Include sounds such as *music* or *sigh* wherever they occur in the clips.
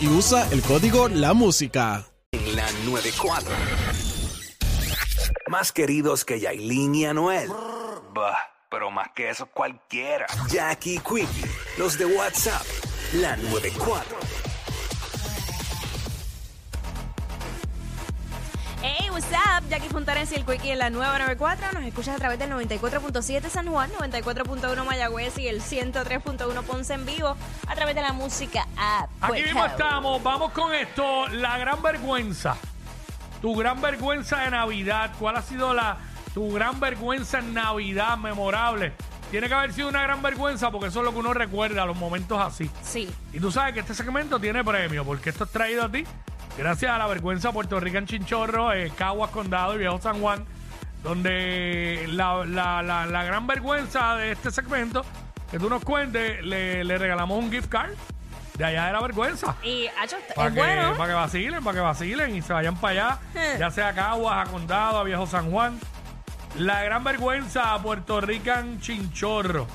Y usa el código La Música. En la 94. Más queridos que Yailin y Anuel. Bah, pero más que eso cualquiera. Jackie Quickie, los de WhatsApp, la 94. Hey, what's up? Jackie Fontanes y el Quickie en la nueva 94. Nos escuchas a través del 94.7 San Juan, 94.1 Mayagüez y el 103.1 Ponce en vivo a través de la música app. Aquí mismo estamos, vamos con esto, la gran vergüenza. Tu gran vergüenza de Navidad, ¿cuál ha sido la tu gran vergüenza en Navidad memorable? Tiene que haber sido una gran vergüenza porque eso es lo que uno recuerda, los momentos así. Sí. Y tú sabes que este segmento tiene premio porque esto es traído a ti gracias a la vergüenza Puerto Rico en Chinchorro, eh, Caguas Condado y Viejo San Juan, donde la, la- la- la gran vergüenza de este segmento, que tú nos cuentes, le, le regalamos un gift card de allá de la vergüenza. Y, Hacho, Para es que, bueno. para que vacilen, para que vacilen y se vayan para allá, *laughs* ya sea a Caguas, a Condado, a Viejo San Juan. La gran vergüenza a Puerto Rican Chinchorro.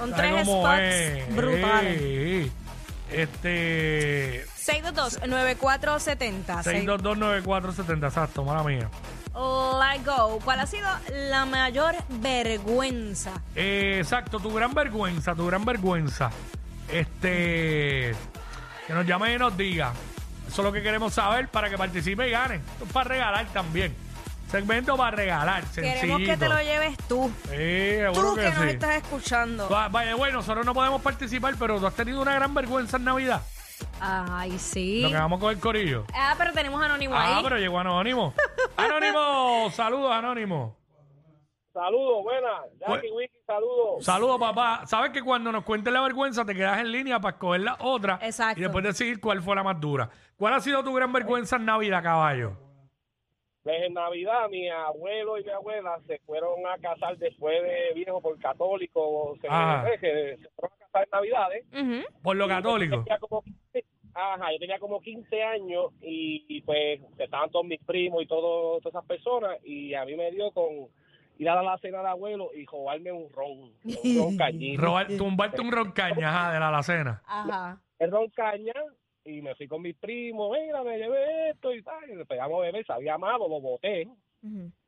Con ¿Sabes tres spots es? brutales. Eh, Este. 622-9470. 6229470, exacto, mala mía. Let go. ¿Cuál ha sido la mayor vergüenza? Eh, exacto, tu gran vergüenza, tu gran vergüenza. Este. Que nos llame y nos diga. Eso es lo que queremos saber para que participe y gane. Esto es para regalar también. Segmento para regalar, sencillito. Queremos que te lo lleves tú. Sí, seguro Tú que, que nos sí. estás escuchando. Va- Vaya, bueno, nosotros no podemos participar, pero tú has tenido una gran vergüenza en Navidad. Ay, sí. Lo que vamos con el corillo. Ah, pero tenemos anónimo Ah, ahí. pero llegó Anónimo. *laughs* Anónimo, saludos, Anónimo. Saludos, buenas. Jackie Wiki, saludos. Saludos, papá. Sabes que cuando nos cuentes la vergüenza te quedas en línea para escoger la otra Exacto. y después decidir cuál fue la más dura. ¿Cuál ha sido tu gran vergüenza en Navidad, caballo? Pues en Navidad mi abuelo y mi abuela se fueron a casar después de viejo por católico. Se, eh, que se fueron a casar en Navidades. Ujú. Por lo católico. tenía como 15 Ajá, yo tenía como 15 años y, y, pues estaban todos mis primos y todo, todas esas personas y a mí me dio con ir a la cena de abuelo y robarme un ron, un *laughs* ron cañito. Robar, tumbarte un roncaña ajá, de la alacena. Ajá. el ron caña y me fui con mis primos, mira, me llevé esto y tal, y le pegamos a beber, sabía malo, lo boté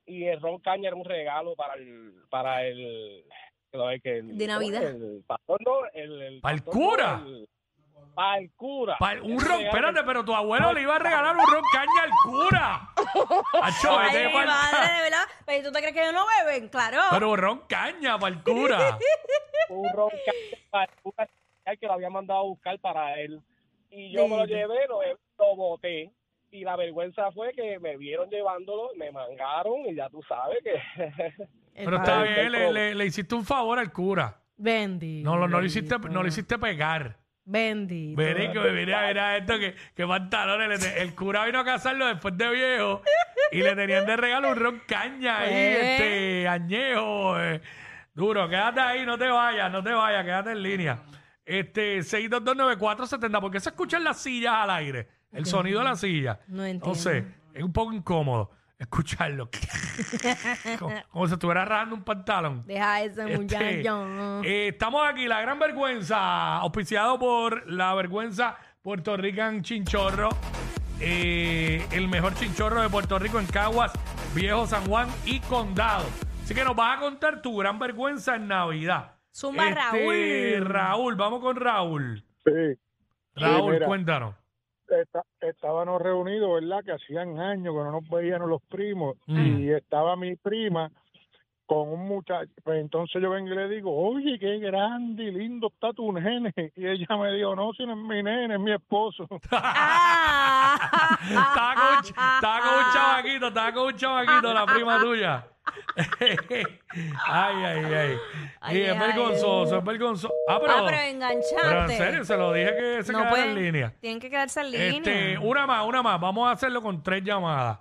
y el ron caña era un regalo para el para el, que el- De Navidad. el pastor no, el, el ¿Para el pastor cura? no, el- para el cura Pa- un ron, espérate, pero tu abuelo le iba a regalar un roncaña al cura. *laughs* Acho, Ay, vete mi pa'l madre, ca- de verdad. Pero ¿tú te crees que ellos no beben? Claro. Pero roncaña para el cura. un ron caña para *laughs* el cura que lo había mandado a buscar para él y yo me lo llevé, lo, lo boté y la vergüenza fue que me vieron llevándolo, me mangaron y ya tú sabes que El *laughs* Pero padre. está bien, le, le- le hiciste un favor al cura. Bendito. No, lo- no, le hiciste, no le hiciste pegar. Bendito. Que mira, mira esto que, que pantalones. le te- el cura vino a casarlo después de viejo y le tenían de regalo un ron caña ahí, Eh. este, añejo. eh. Duro, quédate ahí, no te vayas, no te vayas, quédate en línea. Este, 6229470, ¿por qué se escuchan las sillas al aire? El sonido de la silla. No entiendo. sé, es un poco incómodo escucharlo. *laughs* como, como si estuviera rajando un pantalón. Deja ese Este, muchacho. eh, estamos aquí, la gran vergüenza, auspiciado por la vergüenza Puerto Rican Chinchorro, eh, el mejor chinchorro de Puerto Rico en Caguas, Viejo San Juan y Condado. Así que nos vas a contar tu gran vergüenza en Navidad. Zumba Este, Raúl. Raúl, vamos con Raúl. Sí, Raúl, cuéntanos. Esta- estábamos reunidos, ¿verdad? Que hacían años que no nos veíamos los primos. Mm. Y estaba mi prima con un muchacho. Pues entonces yo vengo y le digo, oye, qué grande y lindo está tu nene. Y ella me dijo, no, si no es mi nene, es mi esposo. *laughs* Ah. estaba, con, un ch- estaba con un chavaquito, estaba con un chavaquito, la prima tuya. *laughs* ay, ay, ay. Ay, y es ay, vergonzoso, es vergonzoso. Ah, pero, Ah, pero pero engancharte. en serio, se lo dije que se no quedara pueden, en línea. Tienen que quedarse en línea. Este, una más, una más. Vamos a hacerlo con tres llamadas.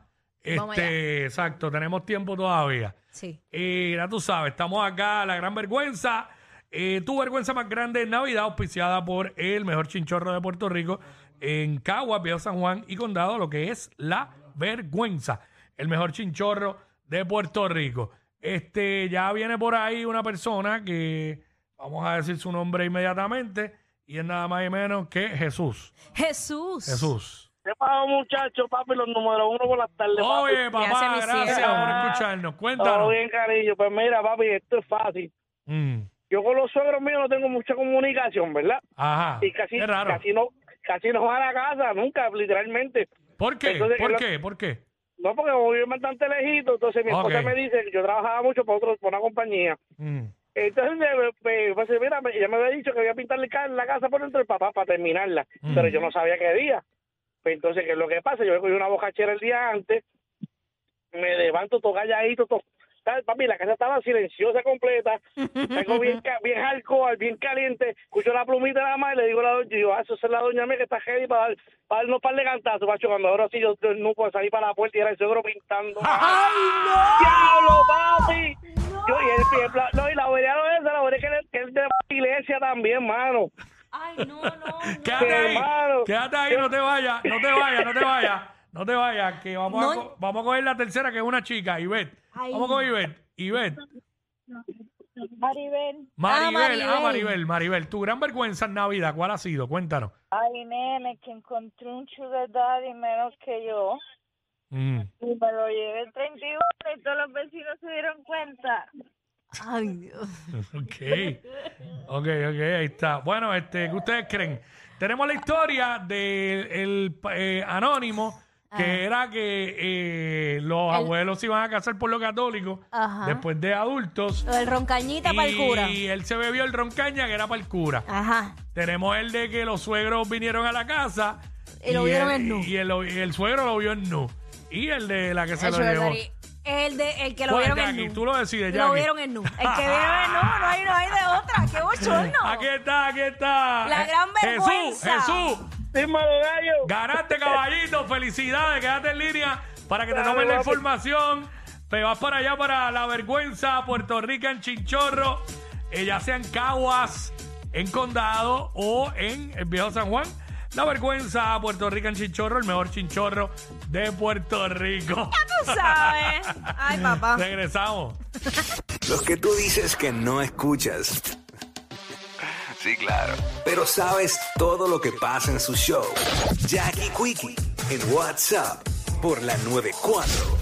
Vamos Este, exacto, tenemos tiempo todavía. Sí. Y ya tú sabes, estamos acá, la gran vergüenza. Eh, tu vergüenza más grande en Navidad, auspiciada por el mejor chinchorro de Puerto Rico en Cagua, Viejo San Juan y Condado, lo que es la vergüenza. El mejor chinchorro de Puerto Rico. Este, ya viene por ahí una persona que vamos a decir su nombre inmediatamente y es nada más y menos que Jesús. Jesús. Jesús. ¿Qué pasa, muchachos? Papi, los números uno por las tardes. Oye, papá, gracias cielo. por escucharnos. Todo Cuéntanos. bien, cariño. Pues mira, papi, esto es fácil. Mm, Yo con los suegros míos no tengo mucha comunicación, ¿verdad? Ajá. Y casi, Qué raro. casi no casi no va a la casa, nunca, literalmente. ¿Por qué? Entonces, ¿Por lo- qué? ¿Por qué? No, porque como vivo bastante lejito, entonces mi esposa me dice que yo trabajaba mucho para, otro, para una compañía. Mm. Entonces, me, me- pues, mira, ella me había dicho que voy a pintarle ca- la casa por dentro del papá para terminarla, Mm. pero yo no sabía qué día. Pues entonces, ¿qué es lo que pasa? Yo me cogí una bocachera el día antes, me levanto todo calladito, todo. ¿sabes, Papi, la casa estaba silenciosa completa, algo *laughs* bien, bien alcohol, bien caliente. Escucho la plumita de la madre y le digo a la doña, yo, ah, eso es la doña mía que está heavy para, dar, para darnos par de cantazos, macho. Cuando ahora sí yo, yo no puedo salir para la puerta y era el suegro pintando. *laughs* ¡Diablo, papi! Yo, y, el, y el no, y la no es esa, la es- que es de la iglesia también, mano. Ay, no, no. no. *laughs* Quédate ahí, hermano. quédate ahí, no te vayas, no te vayas, no te vayas, no te vayas, que vamos, a, co- vamos a coger la tercera, que es una chica, Ivette. Ay. Vamos con Ivette, Ivette. Maribel, Maribel, ah, Maribel. Maribel, Maribel, tu gran vergüenza en Navidad, ¿cuál ha sido? Cuéntanos. ay nene, que encontré un sugar daddy menos que yo Mm. y me lo llevé el 31 y todos los vecinos se dieron cuenta. Ay, Dios. *laughs* Ok, ok, ok, ahí está. Bueno, este, ¿qué ustedes creen? Tenemos la historia del anónimo, que Ah. era que eh, los abuelos se iban a casar por lo católico Ajá. después de adultos. Lo del roncañita para el cura. Y él se bebió el roncaña que era para el cura. Ajá. Tenemos el de que los suegros vinieron a la casa. Y lo vieron el, en nu. Y el, y el suegro lo vio en nu. Y el de la que se El lo llevó. El, de, el que lo ¿Cuál, vieron en Jackie? nu. Tú lo decides, Lo Jackie. vieron en nu. El que vieron en nu, no hay, no hay de otra. ¡Qué bochorno! Aquí está, aquí está. La Eh, gran Jesús, vergüenza. Jesús. Dímelo, gallo. Ganaste, caballito. Felicidades. Quédate en línea para que te Dale, tomen la papi. información. Te vas para allá para La Vergüenza, Puerto Rico, en Chinchorro. eh, ya sea en Caguas, en Condado o en el Viejo San Juan. La Vergüenza, Puerto Rico, en Chinchorro. El mejor chinchorro de Puerto Rico. Tú sabes. Ay, papá. Regresamos. Los que tú dices que no escuchas, Sí, claro. pero sabes todo lo que pasa en su show. Jackie Quickie en WhatsApp por la 94.